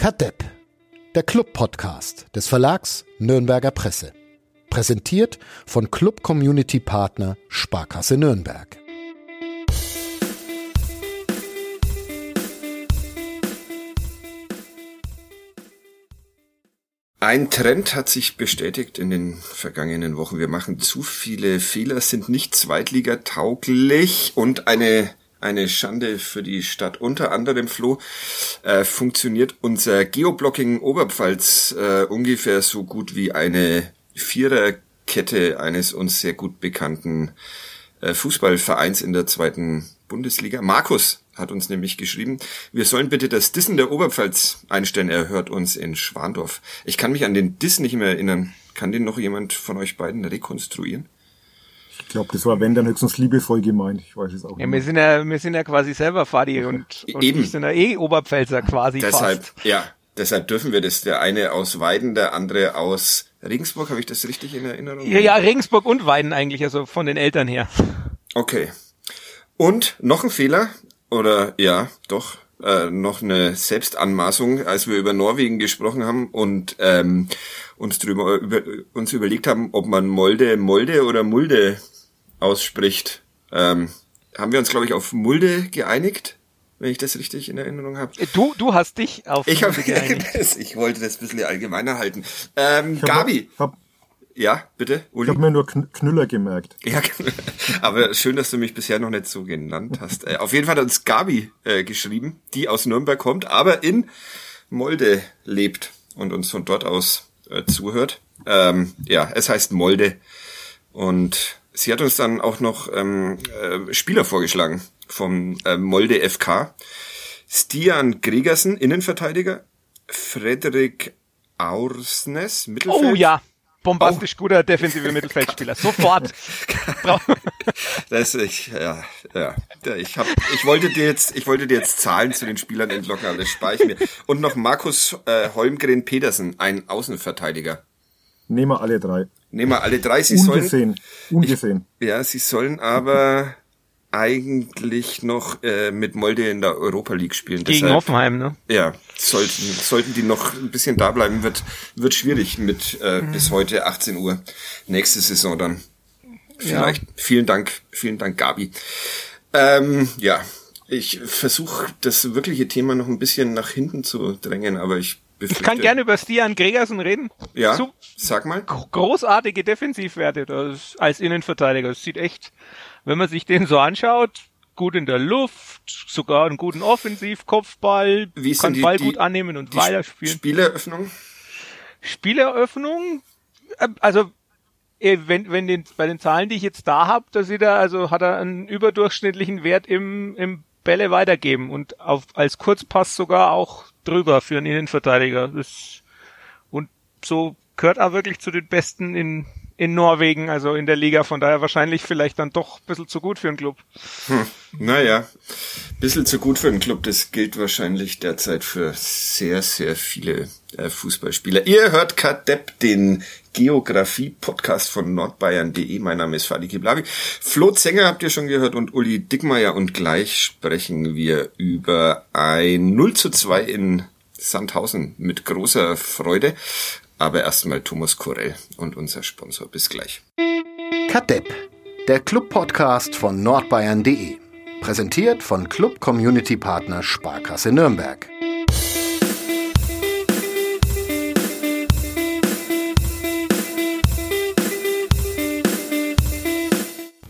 Kadepp, der Club-Podcast des Verlags Nürnberger Presse. Präsentiert von Club Community Partner Sparkasse Nürnberg. Ein Trend hat sich bestätigt in den vergangenen Wochen. Wir machen zu viele Fehler, sind nicht zweitligatauglich und eine eine Schande für die Stadt. Unter anderem, Flo, äh, funktioniert unser Geoblocking Oberpfalz äh, ungefähr so gut wie eine Viererkette eines uns sehr gut bekannten äh, Fußballvereins in der zweiten Bundesliga. Markus hat uns nämlich geschrieben, wir sollen bitte das Dissen der Oberpfalz einstellen. Er hört uns in Schwandorf. Ich kann mich an den Diss nicht mehr erinnern. Kann den noch jemand von euch beiden rekonstruieren? Ich glaube, das war wenn dann höchstens liebevoll gemeint. Ich weiß es auch nicht. Ja, wir sind ja, wir sind ja quasi selber Fadi und, und Eben. sind ja eh Oberpfälzer quasi Deshalb, fast. ja, deshalb dürfen wir das. Der eine aus Weiden, der andere aus Regensburg. Habe ich das richtig in Erinnerung? Ja, ja, Regensburg und Weiden eigentlich, also von den Eltern her. Okay. Und noch ein Fehler, oder ja, doch, äh, noch eine Selbstanmaßung, als wir über Norwegen gesprochen haben und ähm, uns drüber über, uns überlegt haben, ob man Molde Molde oder Mulde ausspricht. Ähm, haben wir uns, glaube ich, auf Mulde geeinigt, wenn ich das richtig in Erinnerung habe. Du, du hast dich auf ich Mulde hab, geeinigt. ich wollte das ein bisschen allgemeiner halten. Ähm, ich Gabi. Hab, ja, bitte, Uli. Ich habe mir nur Knüller gemerkt. Ja, aber schön, dass du mich bisher noch nicht so genannt hast. Äh, auf jeden Fall hat uns Gabi äh, geschrieben, die aus Nürnberg kommt, aber in Molde lebt und uns von dort aus äh, zuhört. Ähm, ja, es heißt Molde und sie hat uns dann auch noch ähm, äh, Spieler vorgeschlagen vom äh, Molde FK. Stian Gregersen, Innenverteidiger. Frederik Aursnes, Mittelfeld. Oh ja, bombastisch oh. guter defensive Mittelfeldspieler. Sofort. das ich ja ja ich hab, ich wollte dir jetzt ich wollte dir jetzt Zahlen zu den Spielern entlocken, aber das spare ich mir. Und noch Markus äh, Holmgren Pedersen, ein Außenverteidiger. Nehmen wir alle drei. Nehmen wir alle drei. Sie Ungesehen. sollen. Ungesehen. Ich, ja, sie sollen aber eigentlich noch äh, mit Molde in der Europa League spielen. Gegen Deshalb, Hoffenheim, ne? Ja, sollten, sollten die noch ein bisschen da bleiben, wird, wird schwierig mit äh, mhm. bis heute 18 Uhr. Nächste Saison dann. Vielleicht. Ja. Vielen Dank, vielen Dank, Gabi. Ähm, ja, ich versuche das wirkliche Thema noch ein bisschen nach hinten zu drängen, aber ich ich kann gerne über Stian Gregersen reden. Ja, so, sag mal. Großartige Defensivwerte das, als Innenverteidiger. Das sieht echt, wenn man sich den so anschaut, gut in der Luft, sogar einen guten Offensivkopfball, Wie kann die, Ball die, gut annehmen und weiterspielen. Spieleröffnung? Spieleröffnung, äh, also äh, wenn, wenn den, bei den Zahlen, die ich jetzt da habe, da sieht er, also hat er einen überdurchschnittlichen Wert im, im Bälle weitergeben und auf, als Kurzpass sogar auch drüber für einen Innenverteidiger. Das, und so gehört er wirklich zu den Besten in, in Norwegen, also in der Liga. Von daher wahrscheinlich vielleicht dann doch ein bisschen zu gut für einen Club. Hm, naja, bisschen zu gut für einen Club. Das gilt wahrscheinlich derzeit für sehr, sehr viele äh, Fußballspieler. Ihr hört Kadepp, den Geografie-Podcast von nordbayern.de. Mein Name ist Fadi Kiblavi. Flo Zenger habt ihr schon gehört und Uli Dickmeier und gleich sprechen wir über ein 0 zu 2 in Sandhausen mit großer Freude. Aber erstmal Thomas Korell und unser Sponsor. Bis gleich. Kadepp, der Club-Podcast von nordbayern.de. Präsentiert von Club Community Partner Sparkasse Nürnberg.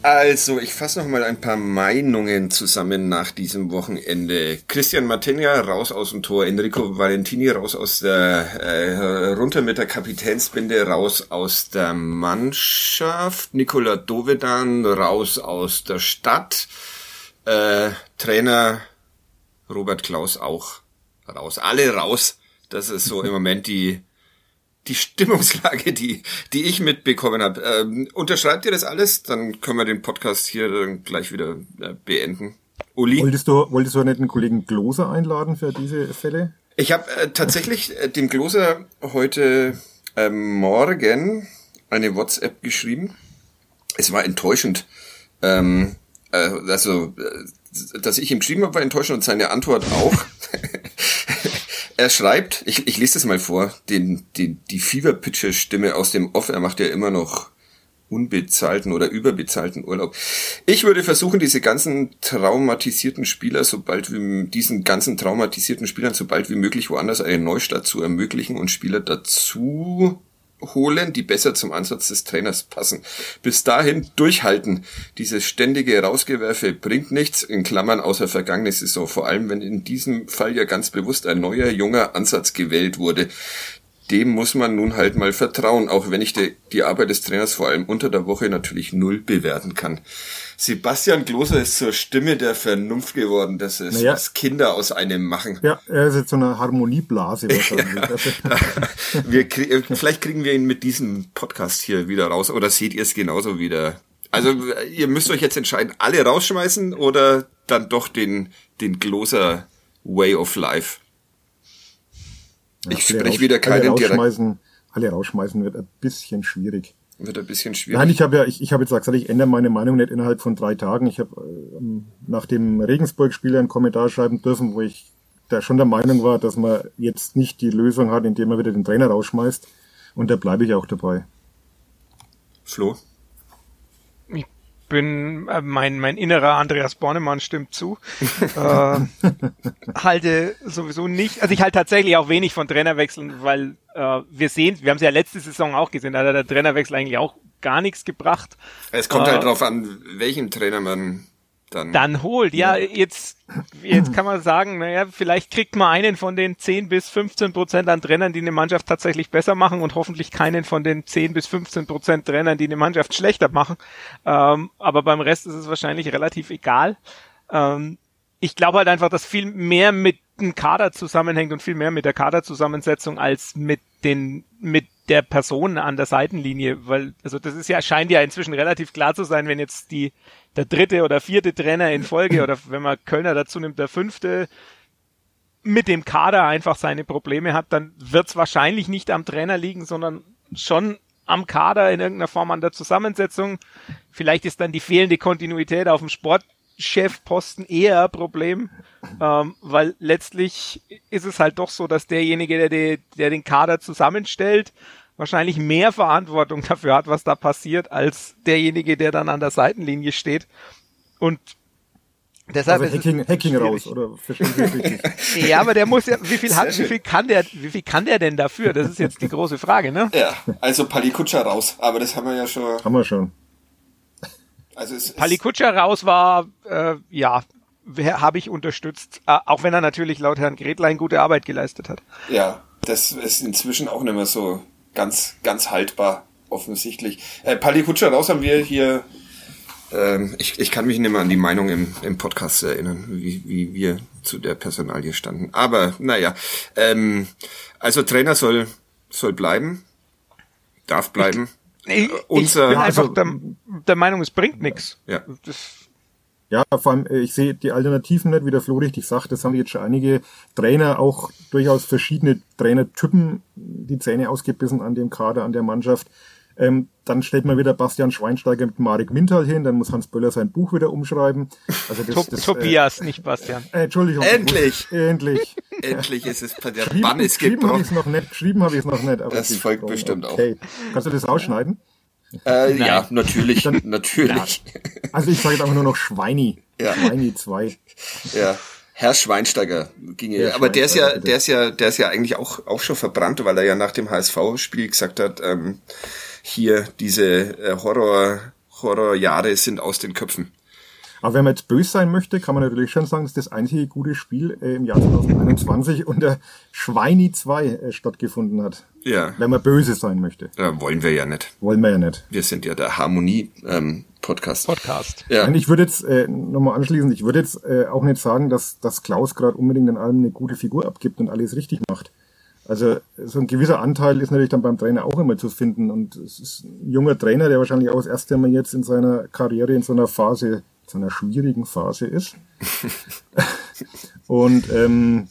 Also, ich fasse noch mal ein paar Meinungen zusammen nach diesem Wochenende. Christian Martinia raus aus dem Tor, Enrico Valentini raus aus der äh, runter mit der Kapitänsbinde raus aus der Mannschaft, Nikola Dovedan raus aus der Stadt, äh, Trainer Robert Klaus auch raus, alle raus. Das ist so im Moment die die Stimmungslage, die, die ich mitbekommen habe. Ähm, unterschreibt ihr das alles? Dann können wir den Podcast hier gleich wieder äh, beenden. Uli? Wolltest du, wolltest du nicht einen Kollegen Gloser einladen für diese Fälle? Ich habe äh, tatsächlich äh, dem Gloser heute äh, Morgen eine WhatsApp geschrieben. Es war enttäuschend. Ähm, äh, also, äh, dass ich ihm geschrieben habe, war enttäuschend und seine Antwort auch. er schreibt, ich, ich lese das mal vor, den, den, die Fever-Pitcher-Stimme aus dem Off, er macht ja immer noch unbezahlten oder überbezahlten Urlaub. Ich würde versuchen, diese ganzen traumatisierten Spieler, sobald wie, diesen ganzen traumatisierten Spielern sobald wie möglich woanders eine Neustart zu ermöglichen und Spieler dazu holen, die besser zum Ansatz des Trainers passen. Bis dahin durchhalten. Dieses ständige Rausgewerfe bringt nichts, in Klammern außer vergangene Saison, vor allem wenn in diesem Fall ja ganz bewusst ein neuer, junger Ansatz gewählt wurde dem muss man nun halt mal vertrauen, auch wenn ich die, die Arbeit des Trainers vor allem unter der Woche natürlich null bewerten kann. Sebastian Gloser ist zur Stimme der Vernunft geworden. Das ist, naja. was Kinder aus einem machen. Ja, er ist jetzt so eine Harmonieblase ja, wir krieg, vielleicht kriegen wir ihn mit diesem Podcast hier wieder raus oder seht ihr es genauso wieder? Also ihr müsst euch jetzt entscheiden, alle rausschmeißen oder dann doch den, den Gloser Way of Life. Ja, ich spreche wieder keinen alle rausschmeißen, alle rausschmeißen wird ein bisschen schwierig. Wird ein bisschen schwierig. Nein, ich habe ja, ich, ich habe jetzt gesagt, ich ändere meine Meinung nicht innerhalb von drei Tagen. Ich habe ähm, nach dem Regensburg-Spiel einen Kommentar schreiben dürfen, wo ich da schon der Meinung war, dass man jetzt nicht die Lösung hat, indem man wieder den Trainer rausschmeißt. Und da bleibe ich auch dabei. Flo? Bin, äh, mein, mein innerer Andreas Bornemann stimmt zu. äh, halte sowieso nicht, also ich halte tatsächlich auch wenig von Trainerwechseln, weil äh, wir sehen, wir haben es ja letzte Saison auch gesehen, da hat der Trainerwechsel eigentlich auch gar nichts gebracht. Es kommt halt äh, halt drauf an, welchen Trainer man dann, dann holt. Ja, ja, jetzt, jetzt kann man sagen, naja, vielleicht kriegt man einen von den 10 bis 15 Prozent an Trainern, die eine Mannschaft tatsächlich besser machen und hoffentlich keinen von den 10 bis 15 Prozent Trainern, die eine Mannschaft schlechter machen. Ähm, aber beim Rest ist es wahrscheinlich relativ egal. Ähm, ich glaube halt einfach, dass viel mehr mit dem Kader zusammenhängt und viel mehr mit der Kaderzusammensetzung als mit den, mit der Person an der Seitenlinie, weil, also das ist ja, scheint ja inzwischen relativ klar zu sein, wenn jetzt die, der dritte oder vierte Trainer in Folge oder wenn man Kölner dazu nimmt, der fünfte mit dem Kader einfach seine Probleme hat, dann wird es wahrscheinlich nicht am Trainer liegen, sondern schon am Kader in irgendeiner Form an der Zusammensetzung. Vielleicht ist dann die fehlende Kontinuität auf dem Sportchefposten eher ein Problem, ähm, weil letztlich ist es halt doch so, dass derjenige, der, die, der den Kader zusammenstellt, wahrscheinlich mehr Verantwortung dafür hat, was da passiert, als derjenige, der dann an der Seitenlinie steht. Und deshalb also Hacking, Hacking raus, oder? ja, aber der muss ja, wie viel hat, wie viel kann der, wie viel kann der denn dafür? Das ist jetzt die große Frage, ne? Ja, also Palikutscher raus, aber das haben wir ja schon. Haben wir schon. Also es, Palikutscher raus war, äh, ja, habe ich unterstützt, äh, auch wenn er natürlich laut Herrn Gretlein gute Arbeit geleistet hat. Ja, das ist inzwischen auch nicht mehr so ganz, ganz haltbar, offensichtlich. Äh, Pali Kutscher raus haben wir hier, ähm, ich, ich kann mich nicht mehr an die Meinung im, im Podcast erinnern, wie, wie wir zu der Personalie standen. Aber naja, ähm, also Trainer soll, soll bleiben, darf bleiben. Ich, ich, Unser, ich bin einfach also, der, der Meinung, es bringt nichts. Ja. Das, ja, vor allem, äh, ich sehe die Alternativen nicht, wie der Flo richtig sagt. Das haben jetzt schon einige Trainer, auch durchaus verschiedene Trainertypen, die Zähne ausgebissen an dem Kader, an der Mannschaft. Ähm, dann stellt man wieder Bastian Schweinsteiger mit Marek Mintal hin, dann muss Hans Böller sein Buch wieder umschreiben. Also das, das, Tobias, äh, nicht Bastian. Äh, Entschuldigung. Endlich! Muss, endlich. endlich ist es der Bann ist geschrieben habe ich es noch nicht, geschrieben habe ich es noch nicht. Aber das folgt bestimmt okay. auch. Kannst du das rausschneiden? Äh, ja, natürlich, Dann, natürlich. Ja. Also ich sage jetzt einfach nur noch Schweini. Ja. Schweini 2. Ja. Herr Schweinsteiger ging ja, aber der ist ja, der ist ja, der ist ja eigentlich auch auch schon verbrannt, weil er ja nach dem HSV-Spiel gesagt hat, ähm, hier diese äh, Horror Horrorjahre sind aus den Köpfen. Aber wenn man jetzt böse sein möchte, kann man natürlich schon sagen, dass das einzige gute Spiel äh, im Jahr 2021 unter Schweini 2 äh, stattgefunden hat. Ja. Wenn man böse sein möchte. Ja, wollen wir ja nicht. Wollen wir ja nicht. Wir sind ja der Harmonie ähm, Podcast. Podcast. Ja. Und ich würde jetzt äh, nochmal anschließen, ich würde jetzt äh, auch nicht sagen, dass, dass Klaus gerade unbedingt in allem eine gute Figur abgibt und alles richtig macht. Also so ein gewisser Anteil ist natürlich dann beim Trainer auch immer zu finden. Und es ist ein junger Trainer, der wahrscheinlich auch das erste Mal jetzt in seiner Karriere in so einer Phase so einer schwierigen Phase ist. und ähm,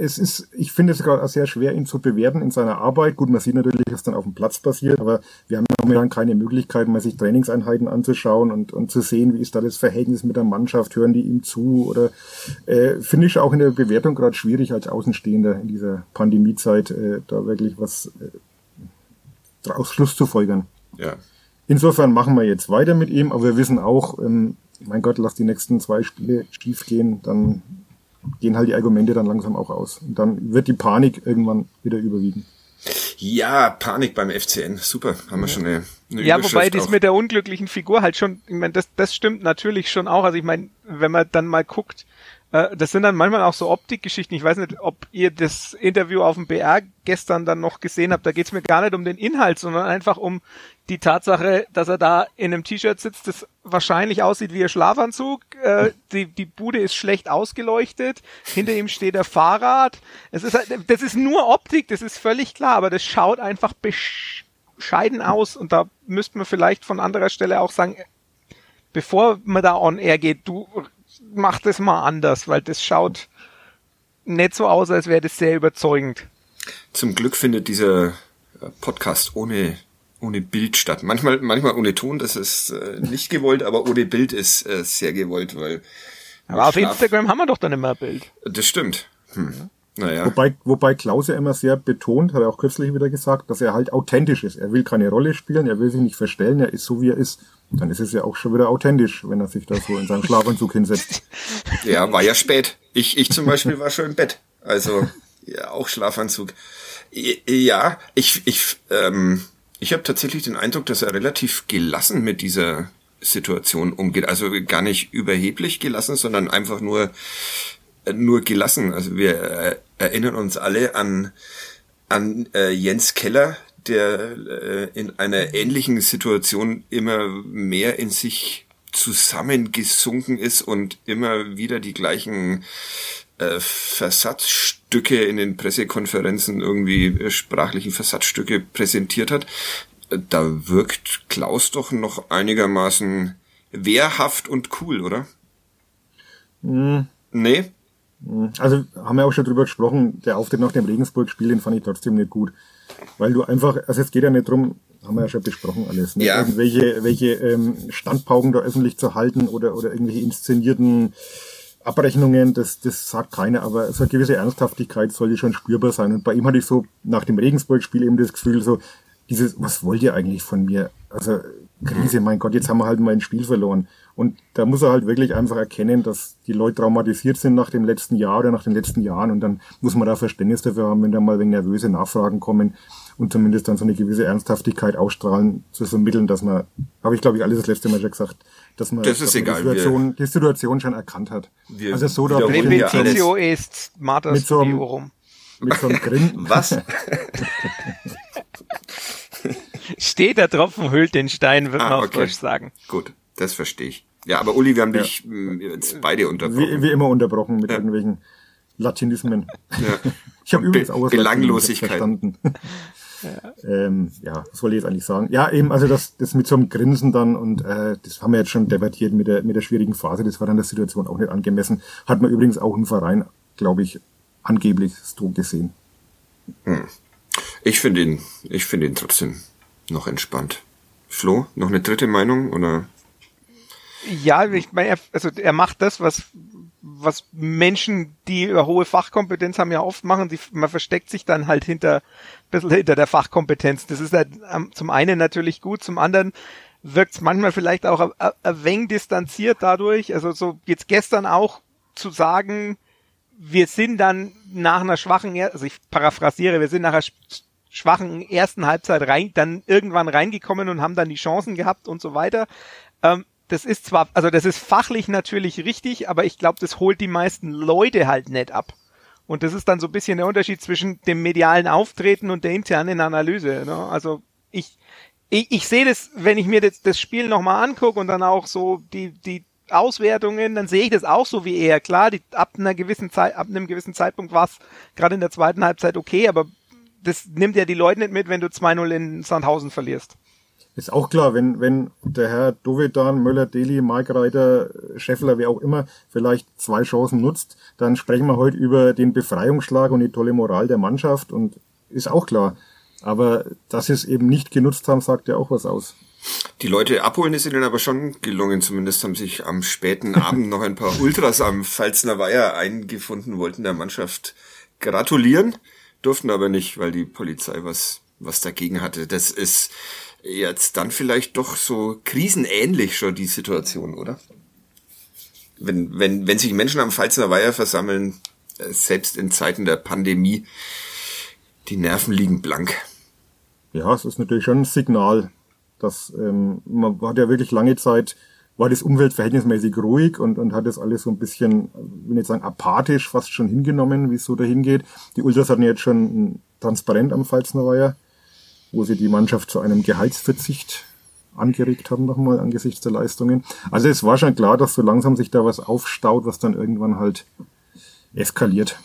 es ist, ich finde es gerade auch sehr schwer, ihn zu bewerten in seiner Arbeit. Gut, man sieht natürlich, was dann auf dem Platz passiert, aber wir haben momentan keine Möglichkeit, mal sich Trainingseinheiten anzuschauen und, und zu sehen, wie ist da das Verhältnis mit der Mannschaft, hören die ihm zu oder äh, finde ich auch in der Bewertung gerade schwierig als Außenstehender in dieser Pandemiezeit, äh, da wirklich was äh, daraus Schluss zu folgern. Ja. Insofern machen wir jetzt weiter mit ihm, aber wir wissen auch, ähm, mein Gott, lass die nächsten zwei Spiele schief gehen, dann gehen halt die Argumente dann langsam auch aus. Und dann wird die Panik irgendwann wieder überwiegen. Ja, Panik beim FCN. Super, haben wir schon eine, eine Ja, wobei das mit der unglücklichen Figur halt schon, ich meine, das, das stimmt natürlich schon auch. Also ich meine, wenn man dann mal guckt, äh, das sind dann manchmal auch so Optikgeschichten. Ich weiß nicht, ob ihr das Interview auf dem BR gestern dann noch gesehen habt. Da geht's mir gar nicht um den Inhalt, sondern einfach um die Tatsache, dass er da in einem T-Shirt sitzt, das wahrscheinlich aussieht wie ein Schlafanzug. Äh, die, die Bude ist schlecht ausgeleuchtet. Hinter ihm steht der Fahrrad. Es ist halt, das ist nur Optik, das ist völlig klar, aber das schaut einfach bescheiden aus. Und da müsste man vielleicht von anderer Stelle auch sagen, bevor man da on air geht, du mach das mal anders, weil das schaut nicht so aus, als wäre das sehr überzeugend. Zum Glück findet dieser Podcast ohne ohne Bild statt. Manchmal manchmal ohne Ton, das ist äh, nicht gewollt, aber ohne Bild ist äh, sehr gewollt, weil aber auf Instagram haben wir doch dann immer ein Bild. Das stimmt. Hm. Naja. Wobei, wobei Klaus ja immer sehr betont, hat er auch kürzlich wieder gesagt, dass er halt authentisch ist. Er will keine Rolle spielen, er will sich nicht verstellen, er ist so, wie er ist. Dann ist es ja auch schon wieder authentisch, wenn er sich da so in seinem Schlafanzug hinsetzt. Ja, war ja spät. Ich, ich zum Beispiel war schon im Bett. Also, ja, auch Schlafanzug. Ja, ich, ich, ähm, ich habe tatsächlich den Eindruck, dass er relativ gelassen mit dieser Situation umgeht. Also gar nicht überheblich gelassen, sondern einfach nur, nur gelassen. Also wir äh, erinnern uns alle an, an äh, Jens Keller, der äh, in einer ähnlichen Situation immer mehr in sich zusammengesunken ist und immer wieder die gleichen äh, Versatzstücke in den Pressekonferenzen irgendwie äh, sprachlichen Versatzstücke präsentiert hat. Da wirkt Klaus doch noch einigermaßen wehrhaft und cool, oder? Mhm. Nee? Also haben wir auch schon drüber gesprochen, der Auftritt nach dem Regensburg-Spiel, den fand ich trotzdem nicht gut. Weil du einfach, also es geht ja nicht drum, haben wir ja schon besprochen alles, ne? Ja. irgendwelche welche, ähm, Standpauken da öffentlich zu halten oder, oder irgendwelche inszenierten Abrechnungen, das, das sagt keiner, aber so eine gewisse Ernsthaftigkeit sollte schon spürbar sein. Und bei ihm hatte ich so nach dem Regensburg-Spiel eben das Gefühl, so, dieses, was wollt ihr eigentlich von mir? Also, Krise, mein Gott, jetzt haben wir halt mal ein Spiel verloren. Und da muss er halt wirklich einfach erkennen, dass die Leute traumatisiert sind nach dem letzten Jahr oder nach den letzten Jahren. Und dann muss man da Verständnis dafür haben, wenn da mal wegen nervöse Nachfragen kommen und zumindest dann so eine gewisse Ernsthaftigkeit ausstrahlen, zu vermitteln, dass man, habe ich glaube ich alles das letzte Mal schon gesagt, dass man, das ist dass man egal, die, Situation, die Situation schon erkannt hat. Wir also so da. Repetitio est mater Mit so einem- mit so einem Grin, Was? Steht der Tropfen hüllt den Stein, wird Ah, man auf okay. Deutsch sagen. Gut, das verstehe ich. Ja, aber Uli, wir haben Ja. dich mh, jetzt beide wie, unterbrochen. wie immer unterbrochen mit Ja. irgendwelchen Latinismen. Ja. Ich habe Be- übrigens auch was Belanglosigkeit. Verstanden. ähm, ja, was wollte ich jetzt eigentlich sagen? Ja, eben, also das, das mit so einem Grinsen dann und äh, das haben wir jetzt schon debattiert mit der, mit der schwierigen Phase, das war dann der Situation auch nicht angemessen. Hat man übrigens auch im Verein, glaube ich, angeblich so gesehen. Ich finde ihn, ich finde ihn trotzdem noch entspannt. Flo, noch eine dritte Meinung oder? Ja, ich meine, er, also er macht das, was was Menschen, die hohe Fachkompetenz haben, ja oft machen. Die, man versteckt sich dann halt hinter ein bisschen hinter der Fachkompetenz. Das ist halt ähm, zum einen natürlich gut, zum anderen wirkt es manchmal vielleicht auch ein, wenig distanziert dadurch. Also so jetzt gestern auch zu sagen, wir sind dann nach einer schwachen, also ich paraphrasiere, wir sind nach einer sch- schwachen ersten Halbzeit rein, dann irgendwann reingekommen und haben dann die Chancen gehabt und so weiter. Ähm, das ist zwar, also das ist fachlich natürlich richtig, aber ich glaube, das holt die meisten Leute halt nicht ab. Und das ist dann so ein bisschen der Unterschied zwischen dem medialen Auftreten und der internen Analyse. Ne? Also ich, ich, ich sehe das, wenn ich mir das, das Spiel nochmal angucke und dann auch so die, die Auswertungen, dann sehe ich das auch so wie er. Klar, die, ab einer gewissen Zeit, ab einem gewissen Zeitpunkt war es gerade in der zweiten Halbzeit okay, aber das nimmt ja die Leute nicht mit, wenn du 2-0 in Sandhausen verlierst. Ist auch klar, wenn, wenn der Herr Dovedan, Möller, Deli, Mike Reiter, Scheffler, wer auch immer, vielleicht zwei Chancen nutzt, dann sprechen wir heute über den Befreiungsschlag und die tolle Moral der Mannschaft und ist auch klar. Aber dass sie es eben nicht genutzt haben, sagt ja auch was aus. Die Leute abholen ist ihnen aber schon gelungen. Zumindest haben sich am späten Abend noch ein paar Ultras am Pfalzner Weiher eingefunden, wollten der Mannschaft gratulieren, durften aber nicht, weil die Polizei was, was dagegen hatte. Das ist jetzt dann vielleicht doch so krisenähnlich schon die Situation, oder? Wenn, wenn, wenn sich Menschen am Pfalzner Weiher versammeln, äh, selbst in Zeiten der Pandemie, die Nerven liegen blank. Ja, es ist natürlich schon ein Signal, dass ähm, man hat ja wirklich lange Zeit war das Umwelt verhältnismäßig ruhig und, und hat das alles so ein bisschen, wenn ich sagen, apathisch fast schon hingenommen, wie es so dahin geht. Die Ultras hatten jetzt schon transparent am Pfalzner Weiher, wo sie die Mannschaft zu einem Gehaltsverzicht angeregt haben nochmal angesichts der Leistungen. Also es war schon klar, dass so langsam sich da was aufstaut, was dann irgendwann halt eskaliert.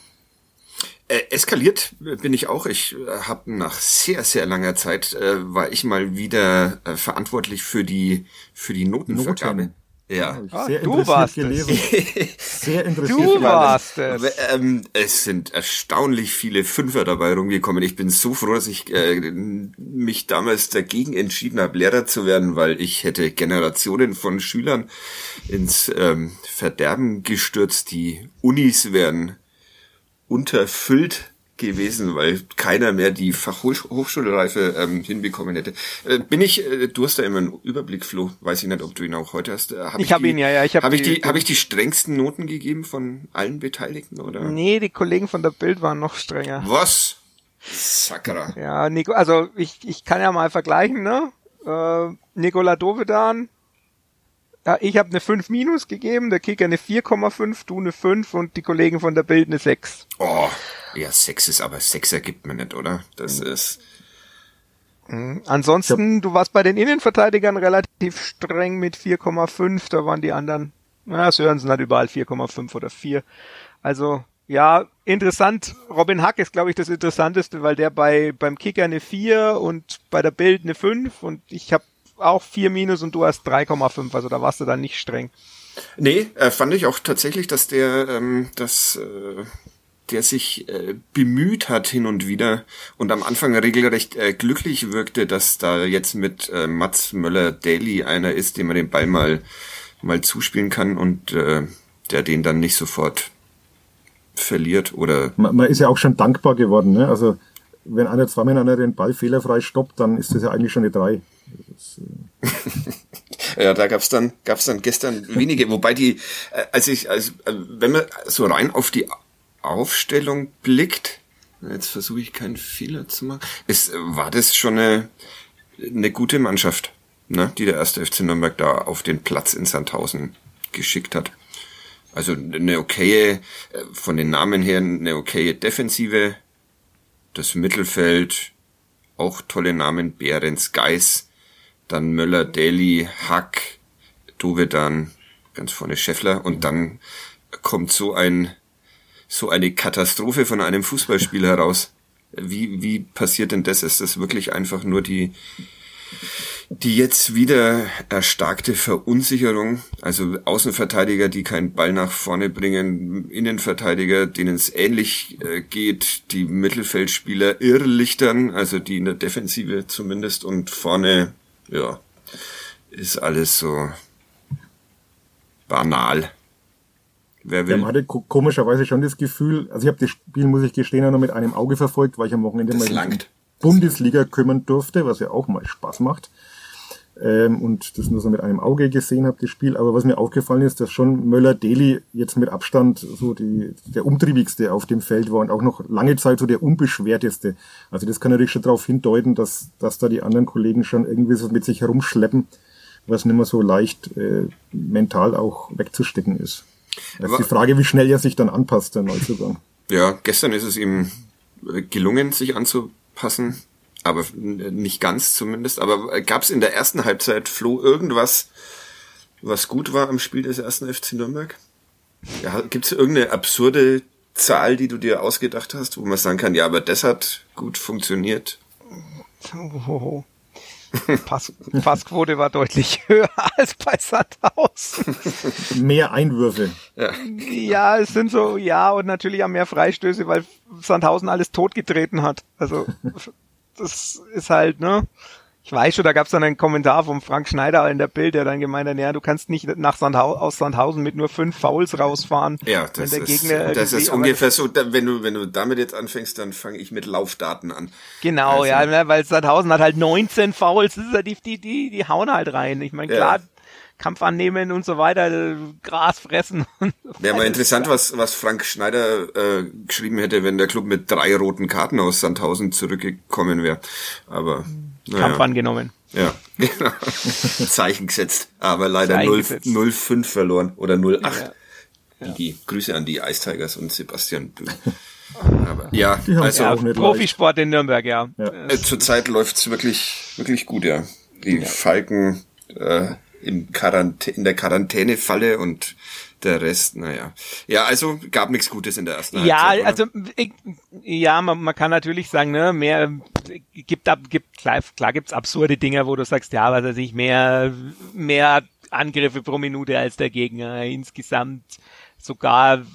Äh, eskaliert bin ich auch. Ich äh, habe nach sehr sehr langer Zeit äh, war ich mal wieder äh, verantwortlich für die für die Notenvergabe. Noten. Ja. Ah, sehr du warst gelesen. sehr interessiert. Du warst es. Ähm, es sind erstaunlich viele Fünfer dabei rumgekommen. Ich bin so froh, dass ich äh, mich damals dagegen entschieden habe, Lehrer zu werden, weil ich hätte Generationen von Schülern ins ähm, Verderben gestürzt. Die Unis werden unterfüllt gewesen, weil keiner mehr die Fachhochschulreife ähm, hinbekommen hätte. Äh, bin ich, äh, du hast da immer einen Überblick, Flo, weiß ich nicht, ob du ihn auch heute hast. Äh, hab ich habe ihn, ja, ja. Ich habe hab ich, die, hab ich die strengsten Noten gegeben von allen Beteiligten, oder? Nee, die Kollegen von der Bild waren noch strenger. Was? Sakra. Ja, Nico, also ich, ich kann ja mal vergleichen, ne? Äh, Nikola Dovedan ja, ich habe eine 5 minus gegeben, der Kicker eine 4,5, du eine 5 und die Kollegen von der Bild eine 6. Oh, ja, 6 ist aber 6 ergibt man nicht, oder? Das mhm. ist. Mhm. Ansonsten, du warst bei den Innenverteidigern relativ streng mit 4,5, da waren die anderen, na, Sörensen hat überall 4,5 oder 4. Also, ja, interessant. Robin Hack ist, glaube ich, das Interessanteste, weil der bei beim Kicker eine 4 und bei der Bild eine 5 und ich habe auch 4 minus und du hast 3,5, also da warst du dann nicht streng. Nee, äh, fand ich auch tatsächlich, dass der, ähm, dass, äh, der sich äh, bemüht hat hin und wieder und am Anfang regelrecht äh, glücklich wirkte, dass da jetzt mit äh, Mats Möller-Daly einer ist, dem man den Ball mal, mal zuspielen kann und äh, der den dann nicht sofort verliert oder. Man, man ist ja auch schon dankbar geworden, ne? Also wenn einer zwei miteinander den Ball fehlerfrei stoppt, dann ist das ja eigentlich schon eine drei. Äh ja, da gab's dann gab's dann gestern wenige, wobei die, äh, als ich, als, äh, wenn man so rein auf die Aufstellung blickt, jetzt versuche ich keinen Fehler zu machen, ist, war das schon eine, eine gute Mannschaft, ne, die der erste FC Nürnberg da auf den Platz in Sandhausen geschickt hat. Also eine okaye, von den Namen her eine okaye Defensive, das Mittelfeld, auch tolle Namen, Behrens, Geis, dann Möller, Daly, Hack, Dovedan, ganz vorne Scheffler und dann kommt so ein so eine Katastrophe von einem Fußballspieler heraus. Wie, wie passiert denn das? Ist das wirklich einfach nur die, die jetzt wieder erstarkte Verunsicherung? Also Außenverteidiger, die keinen Ball nach vorne bringen, Innenverteidiger, denen es ähnlich äh, geht, die Mittelfeldspieler irrlichtern, also die in der Defensive zumindest und vorne ja, ist alles so banal. Wer will? Ja, man hatte komischerweise schon das Gefühl, also ich habe das Spiel, muss ich gestehen, noch mit einem Auge verfolgt, weil ich am Wochenende das mal langt. Bundesliga kümmern durfte, was ja auch mal Spaß macht ähm, und das nur so mit einem Auge gesehen habe, das Spiel. Aber was mir aufgefallen ist, dass schon Möller-Deli jetzt mit Abstand so die, der umtriebigste auf dem Feld war und auch noch lange Zeit so der unbeschwerteste. Also das kann natürlich schon darauf hindeuten, dass, dass da die anderen Kollegen schon irgendwie so mit sich herumschleppen, was nicht mehr so leicht äh, mental auch wegzustecken ist. Das ist die Frage, wie schnell er sich dann anpasst, der Neuzugang. Ja, gestern ist es ihm gelungen, sich anzupassen aber nicht ganz zumindest. Aber gab es in der ersten Halbzeit, Flo, irgendwas, was gut war am Spiel des ersten FC Nürnberg? Ja, Gibt es irgendeine absurde Zahl, die du dir ausgedacht hast, wo man sagen kann, ja, aber das hat gut funktioniert? Pass, Passquote war deutlich höher als bei Sandhausen. Mehr Einwürfe. Ja. Ja, es sind so, ja, und natürlich auch mehr Freistöße, weil Sandhausen alles totgetreten hat. Also, das ist halt, ne? Ich weiß schon, da gab es dann einen Kommentar vom Frank Schneider in der Bild, der dann gemeint hat, ja, du kannst nicht nach Sandhau aus Sandhausen mit nur fünf Fouls rausfahren. Ja, das wenn der ist, Gegner das ist ungefähr so, wenn du, wenn du damit jetzt anfängst, dann fange ich mit Laufdaten an. Genau, Also- ja, ne, weil Sandhausen hat halt 19 Fouls, das ist ja die, die, die, die hauen halt rein. Ich meine, Ja. Kampf annehmen und so weiter, Gras fressen. und so Wäre mal interessant, was, was Frank Schneider äh, geschrieben hätte, wenn der Club mit drei roten Karten aus Sandhausen zurückgekommen wäre. Aber Kampf naja, angenommen. ja, genau. Zeichen gesetzt. Aber leider Zeichen 0 gesetzt. 0-5 verloren oder 0-8. Ja. Die, die Grüße an die Ice Tigers und Sebastian Böhm. Aber ja, also ja Profisport in Nürnberg, ja. Ja. Äh, Zurzeit läuft's wirklich, wirklich gut, ja. Die Falken äh, im Quarant in der Quarantänefalle und der Rest, naja. Ja, also gab nichts Gutes in der ersten Ja, Halbzeit. oder? also ich, ja, man, man kann natürlich sagen, ne, mehr gibt ab, gibt klar, klar gibt's absurde Dinger, wo du sagst, ja, was weiß ich, mehr mehr Angriffe pro Minute als der Gegner. Insgesamt sogar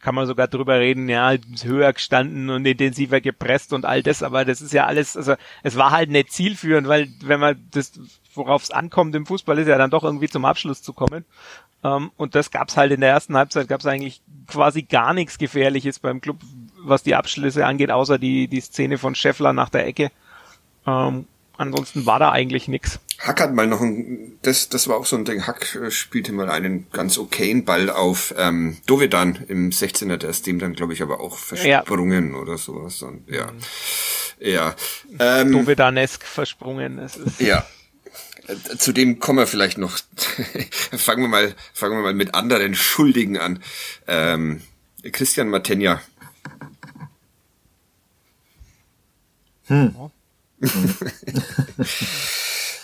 kann man sogar drüber reden, ja, höher gestanden und intensiver gepresst und all das, aber das ist ja alles, also es war halt nicht zielführend, weil wenn man das, worauf es ankommt im Fußball, ist ja dann doch irgendwie zum Abschluss zu kommen. Ähm, und das gab's halt in der ersten Halbzeit, gab's eigentlich quasi gar nichts Gefährliches beim Club, was die Abschlüsse angeht, außer die, die Szene von Scheffler nach der Ecke. Ähm, ansonsten war da eigentlich nix. Hack hat mal noch ein, das, das war auch so ein Ding. Hack äh, spielte mal einen ganz okayen Ball auf ähm, Dovedan im 16er, der ist dem dann, glaube ich, aber auch versprungen oder sowas. Und, ja. Ja. Ähm, Dovedanesk versprungen. Es ist, Ja. Äh, Zu dem kommen wir vielleicht noch. fangen wir mal, fangen wir mal mit anderen Schuldigen an. Ähm, Christian Matenja. Hm.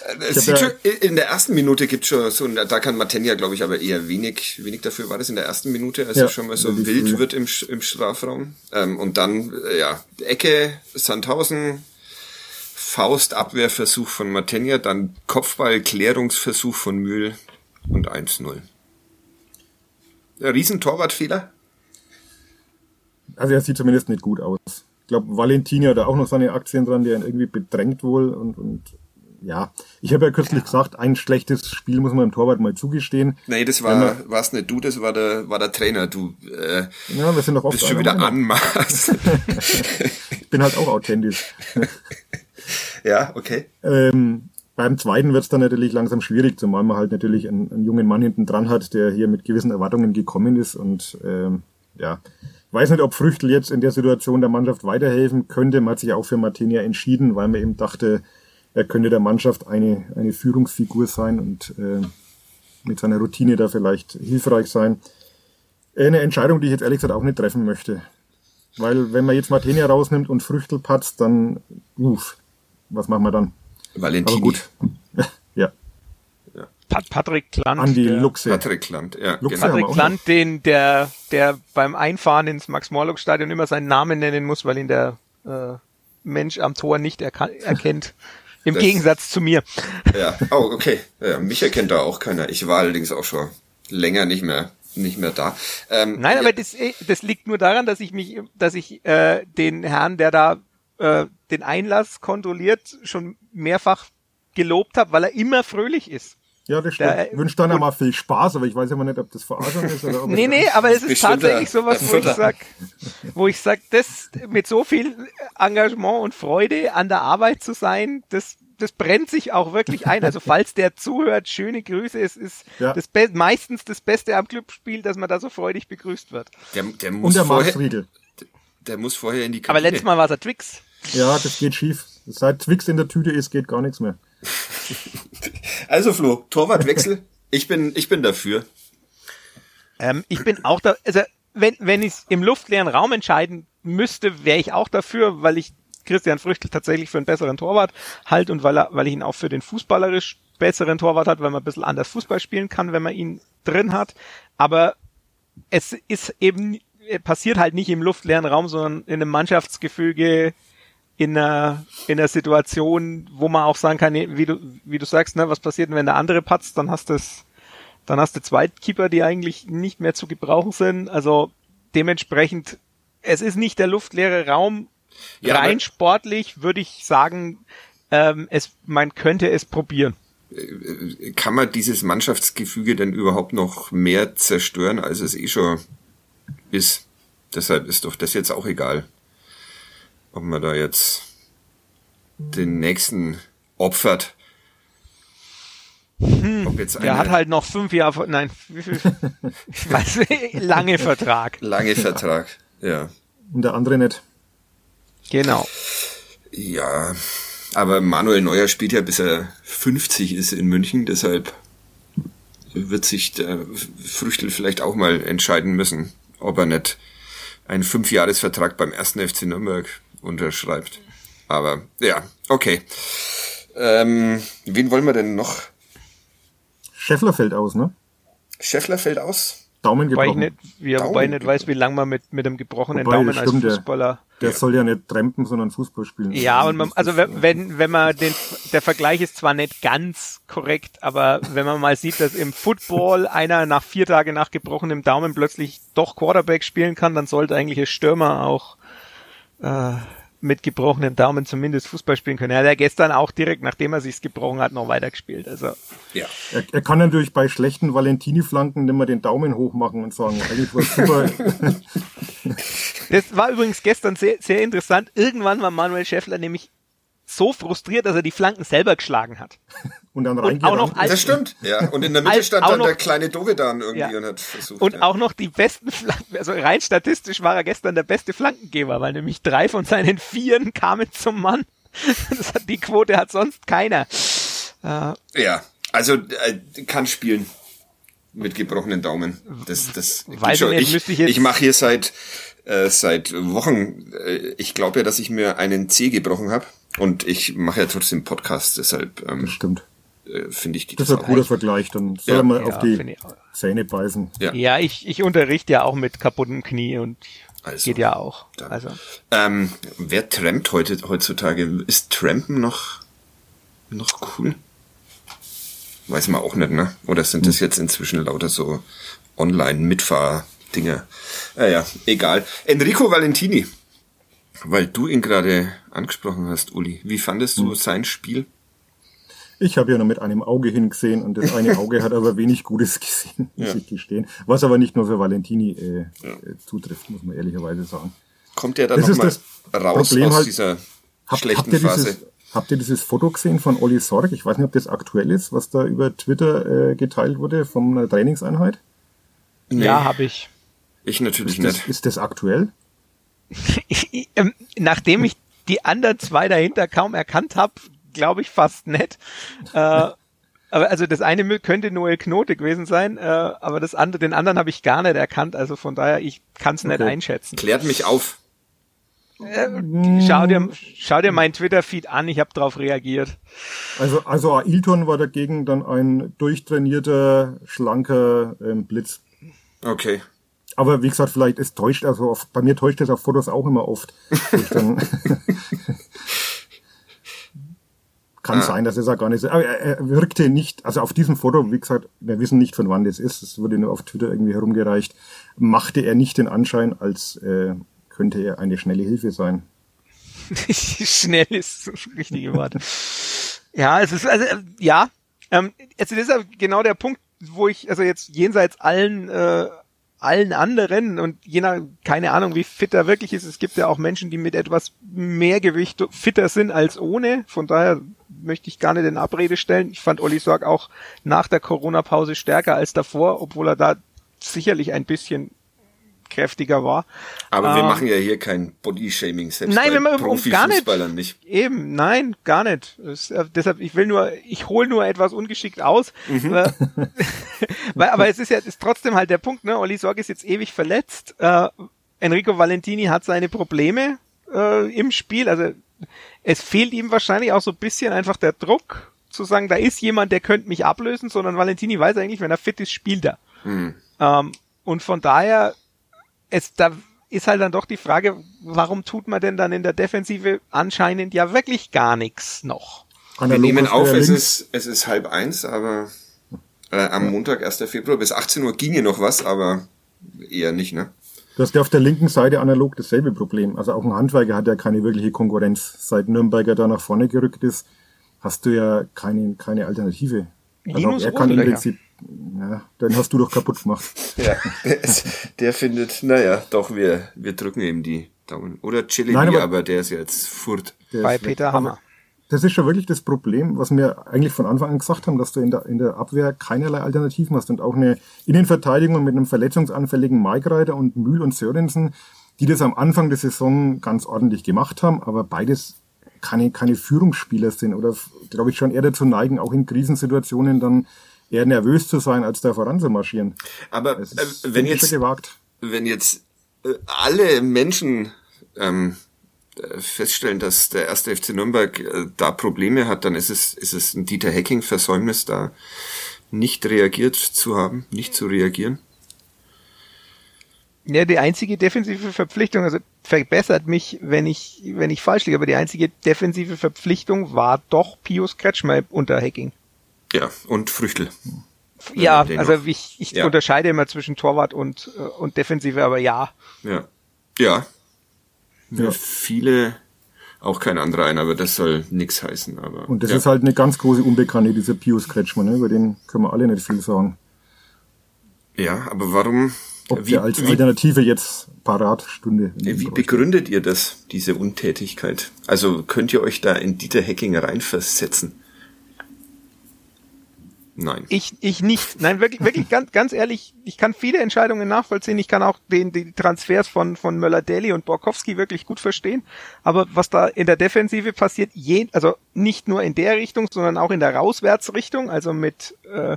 hab Sieht ja- schon, in der ersten Minute gibt schon so, da kann Matenja, glaube ich, aber eher wenig, wenig dafür. War das in der ersten Minute, als Ja, er schon mal so wild früh. wird im, im Strafraum? Ähm, und dann, äh, ja, Ecke, Sandhausen, Faustabwehrversuch von Matenja, dann Kopfball-Klärungsversuch von Mühl und 1-0. Ja, riesen Torwartfehler. Also er sieht zumindest nicht gut aus. Ich glaube, Valentini hat da auch noch seine Aktien dran, der ihn irgendwie bedrängt wohl und, und ja. Ich habe ja kürzlich gesagt, ein schlechtes Spiel muss man dem Torwart mal zugestehen. Nee, das war, war's nicht du, das war der, war der Trainer. Du, äh, Ja, wir sind doch oft bist schon wieder Meinung. anmaßt. Ich bin halt auch authentisch. ja, okay. Ähm, beim zweiten wird es dann natürlich langsam schwierig, zumal man halt natürlich einen, einen jungen Mann hinten dran hat, der hier mit gewissen Erwartungen gekommen ist. Und ähm, ja, ich weiß nicht, ob Früchtel jetzt in der Situation der Mannschaft weiterhelfen könnte. Man hat sich auch für Martinia entschieden, weil man eben dachte, er könnte der Mannschaft eine, eine Führungsfigur sein und äh, mit seiner Routine da vielleicht hilfreich sein. Eine Entscheidung, die ich jetzt ehrlich gesagt auch nicht treffen möchte. Weil wenn man jetzt Martinia rausnimmt und Früchtel patzt, dann, uff, was machen wir dann? Valentini. Aber gut. ja, Pat Patrick Klant. Andi Luxe. Patrick Land, ja, Luxe genau. Patrick Klant, den, der, der beim Einfahren ins Max-Morlock-Stadion immer seinen Namen nennen muss, weil ihn der äh, Mensch am Tor nicht erkennt. Im Das- Gegensatz zu mir. Ja, oh, okay. Ja, mich erkennt da auch keiner. Ich war allerdings auch schon länger nicht mehr, nicht mehr da. Ähm, Nein, ja, aber das, eh, das liegt nur daran, dass ich mich, dass ich äh, den Herrn, der da äh, den Einlass kontrolliert, schon mehrfach gelobt habe, weil er immer fröhlich ist. Ja, das stimmt. Der- Ich wünsche dann mal viel Spaß, aber ich weiß immer nicht, ob das Verarschung ist oder ob Nee, nee, aber es ist tatsächlich sowas, wo ich sag, wo ich sag, das mit so viel Engagement und Freude an der Arbeit zu sein, das das brennt sich auch wirklich ein. Also falls der zuhört, schöne Grüße. Es ist Ja. das Be meistens das Beste am Clubspiel, dass man da so freudig begrüßt wird. der, der Und muss der Max vorher, Riedel. der muss vorher in die Aber Kabine. letztes Mal war es ein Twix. Ja, das geht schief. Seit Twix in der Tüte ist, geht gar nichts mehr. Also Flo, Torwartwechsel. ich bin, ich bin dafür. Ähm, ich bin auch da, also wenn, wenn ich im luftleeren Raum entscheiden müsste, wäre ich auch dafür, weil ich Christian Früchtel tatsächlich für einen besseren Torwart halt und weil er, weil ich ihn auch für den fußballerisch besseren Torwart hat, weil man ein bisschen anders Fußball spielen kann, wenn man ihn drin hat. Aber es ist eben, passiert halt nicht im luftleeren Raum, sondern in einem Mannschaftsgefüge in einer, in einer Situation, wo man auch sagen kann, wie du, wie du sagst, ne, was passiert, wenn der andere patzt, dann hast du dann hast du zwei Keeper, die eigentlich nicht mehr zu gebrauchen sind. Also dementsprechend, es ist nicht der luftleere Raum. Ja, Rein sportlich würde ich sagen, ähm, es, man könnte es probieren. Äh, kann man dieses Mannschaftsgefüge denn überhaupt noch mehr zerstören, als es eh schon ist? Deshalb ist doch das jetzt auch egal ob man da jetzt den nächsten opfert. Hm, der hat halt noch fünf Jahre, nein, wie viel, ich weiß, lange Vertrag. Lange Vertrag, ja. Und der andere nicht. Genau. Ja, aber Manuel Neuer spielt ja bis er 50 ist in München, deshalb wird sich der Früchtel vielleicht auch mal entscheiden müssen, ob er nicht einen Fünfjahresvertrag beim ersten FC Nürnberg unterschreibt. Aber ja, okay. Ähm, wen wollen wir denn noch? Scheffler fällt aus, ne? Scheffler fällt aus? Daumen gebrochen. Wobei ich nicht, ja, wobei ich nicht weiß, wie lange man mit, mit einem gebrochenen wobei, Daumen als Fußballer. Der, der ja. soll ja nicht trampen, sondern Fußball spielen. Ja, und man, also wenn, wenn man den, der Vergleich ist zwar nicht ganz korrekt, aber wenn man mal sieht, dass im Football einer nach vier Tagen nach gebrochenem Daumen plötzlich doch Quarterback spielen kann, dann sollte eigentlich ein Stürmer auch äh, mit gebrochenem Daumen zumindest Fußball spielen können. Er hat ja gestern auch direkt, nachdem er sich's gebrochen hat, noch weitergespielt. Also ja. Er, er kann natürlich bei schlechten Valentini-Flanken nicht mehr den Daumen hoch machen und sagen, eigentlich war super. das war übrigens gestern sehr, sehr interessant. Irgendwann war Manuel Schäffler nämlich so frustriert, dass er die Flanken selber geschlagen hat. Und dann und auch noch als, Das stimmt, ja. Und in der Mitte stand dann noch, der kleine Dovedan irgendwie ja. und hat versucht. Und ja. auch noch die besten Flanken, also rein statistisch war er gestern der beste Flankengeber, weil nämlich drei von seinen Vieren kamen zum Mann. Das hat, die Quote hat sonst keiner. Äh, ja, also äh, kann spielen mit gebrochenen Daumen. Das, das Weiß schon. Ich, ich, ich mache hier seit äh, seit Wochen. Äh, ich glaube ja, dass ich mir einen C gebrochen habe und ich mache ja trotzdem Podcast, deshalb ähm, stimmt. Äh, finde ich. Das ist ein guter Vergleich, dann soll ja. man ja, auf die Zähne beißen. Ja, ja ich, ich unterrichte ja auch mit kaputtem Knie und also, geht ja auch. Dann. Also. Ähm, wer trampt heute heutzutage? Ist Trampen noch noch cool? Weiß man auch nicht, ne? Oder sind das hm. jetzt inzwischen lauter so Online-Mitfahr-Dinger? Naja, egal. Enrico Valentini weil du ihn gerade angesprochen hast, Uli. Wie fandest du hm. sein Spiel? Ich habe ja nur mit einem Auge hingesehen und das eine Auge hat aber wenig Gutes gesehen, muss ja. ich gestehen. Was aber nicht nur für Valentini äh, ja. Äh, zutrifft, muss man ehrlicherweise sagen. Kommt der dann nochmal raus Problem aus halt, dieser hab, schlechten habt Phase? Dieses, habt ihr dieses Foto gesehen von Olli Sorg? Ich weiß nicht, ob das aktuell ist, was da über Twitter äh, geteilt wurde von einer Trainingseinheit. Nee. Ja, habe ich. Ich natürlich ist das, nicht. Ist das aktuell? Ähm, nachdem ich die anderen zwei dahinter kaum erkannt habe, glaube ich fast nicht. Äh, aber also das eine könnte Noel Knote gewesen sein, äh, aber das andere, den anderen habe ich gar nicht erkannt. Also von daher, ich kann es okay. nicht einschätzen. Klärt mich auf. Äh, schau dir, schau dir mein Twitter-Feed an, ich habe darauf reagiert. Also, also Ailton war dagegen dann ein durchtrainierter, schlanker ähm, Blitz. Okay. Aber wie gesagt, vielleicht ist täuscht, also auf, bei mir täuscht es auf Fotos auch immer oft. Kann ah. sein, dass es auch gar nicht so. Aber er, er wirkte nicht, also auf diesem Foto, wie gesagt, wir wissen nicht, von wann das ist, es wurde nur auf Twitter irgendwie herumgereicht, machte er nicht den Anschein, als äh, könnte er eine schnelle Hilfe sein. Schnell ist das richtige Wort. ja, es ist, also, ja, ähm, also das ist genau der Punkt, wo ich, also jetzt jenseits allen äh, allen anderen und je nach, keine Ahnung, wie fit er wirklich ist. Es gibt ja auch Menschen, die mit etwas mehr Gewicht fitter sind als ohne. Von daher möchte ich gar nicht in Abrede stellen. Ich fand Olli Sorg auch nach der Corona-Pause stärker als davor, obwohl er da sicherlich ein bisschen kräftiger war. Aber ähm, wir machen ja hier kein Body-Shaming selbst nein, bei wir Profi gar nicht, nicht. Eben, nein, gar nicht. Das, äh, deshalb, ich will nur, ich hole nur etwas ungeschickt aus. Mhm. Äh, weil, aber es ist ja ist trotzdem halt der Punkt, ne? Olli Sorg ist jetzt ewig verletzt. Äh, Enrico Valentini hat seine Probleme äh, im Spiel. Also es fehlt ihm wahrscheinlich auch so ein bisschen einfach der Druck, zu sagen, da ist jemand, der könnte mich ablösen, sondern Valentini weiß eigentlich, wenn er fit ist, spielt er. Mhm. Ähm, und von daher es da ist halt dann doch die Frage, warum tut man denn dann in der Defensive anscheinend ja wirklich gar nichts noch? Wir nehmen auf, es ist, es ist halb eins, aber äh, am Montag, 1. Februar, bis 18 Uhr ginge noch was, aber eher nicht, ne? Du hast ja auf der linken Seite analog dasselbe Problem. Also auch ein Handwerker hat ja keine wirkliche Konkurrenz. Seit Nürnberger da nach vorne gerückt ist, hast du ja keine, keine Alternative. Also Linus er kann im. Prinzip, ja, den hast du doch kaputt gemacht. Ja, der, ist, der findet, naja, doch, wir, wir drücken ihm die Daumen. Oder Chili, Nein, aber- aber, der ist jetzt furt. Bei. Peter Hammer. Das ist schon wirklich das Problem, was wir eigentlich von Anfang an gesagt haben, dass du in der, in der Abwehr keinerlei Alternativen hast und auch eine Innenverteidigung mit einem verletzungsanfälligen Maikreiter und Mühl und Sörensen, die das am Anfang der Saison ganz ordentlich gemacht haben, aber beides keine, keine Führungsspieler sind oder, glaube ich, schon eher dazu neigen, auch in Krisensituationen dann eher nervös zu sein, als da voranzumarschieren. Aber Das äh, ist, wenn jetzt, wenn jetzt äh, alle Menschen ähm, äh, feststellen, dass der erste FC Nürnberg äh, da Probleme hat, dann ist es, ist es ein Dieter Hecking Versäumnis, da nicht reagiert zu haben, nicht zu reagieren. Ja, die einzige defensive Verpflichtung, also verbessert mich, wenn ich, wenn ich falsch liege, aber die einzige defensive Verpflichtung war doch Pius Kretschmer unter Hacking. Ja, und Früchtel. Ja, also ich, ich Ja. unterscheide immer zwischen Torwart und, äh, und Defensive, aber ja. Ja. Ja. Ja. Viele, auch kein anderer ein, aber das soll nix heißen. Aber, Und das ja. ist halt eine ganz große Unbekannte, dieser Pius Kretschmann, ne? über den können wir alle nicht viel sagen. Ja, aber warum, Ob wie, der als wie, Alternative jetzt Paratstunde. wie begründet ihr das, diese Untätigkeit? Also könnt ihr euch da in Dieter Hecking reinversetzen? Nein. Ich, ich nicht. Nein, wirklich, wirklich ganz, ganz ehrlich, ich kann viele Entscheidungen nachvollziehen. Ich kann auch den, die Transfers von, von Möller-Daly und Borkowski wirklich gut verstehen. Aber was da in der Defensive passiert, je, also nicht nur in der Richtung, sondern auch in der Rauswärtsrichtung, also mit, äh,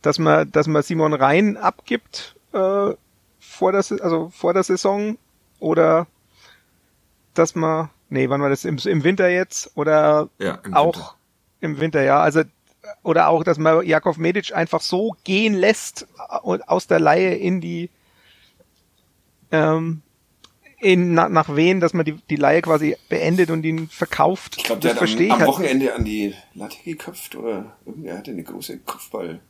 dass man, dass man Simon Rhein abgibt, äh, vor der, also vor der Saison oder dass man, nee, wann war das? Im, im Winter jetzt oder Ja, im auch Winter. im Winter, ja. Also oder auch, dass man Jakov Medic einfach so gehen lässt und aus der Laie in die ähm, in, nach, nach wen, dass man die, die Laie quasi beendet und ihn verkauft. Ich glaube, der das hat am, am halt. Wochenende an die Latte geköpft oder irgendwer hatte eine große Kopfballchance.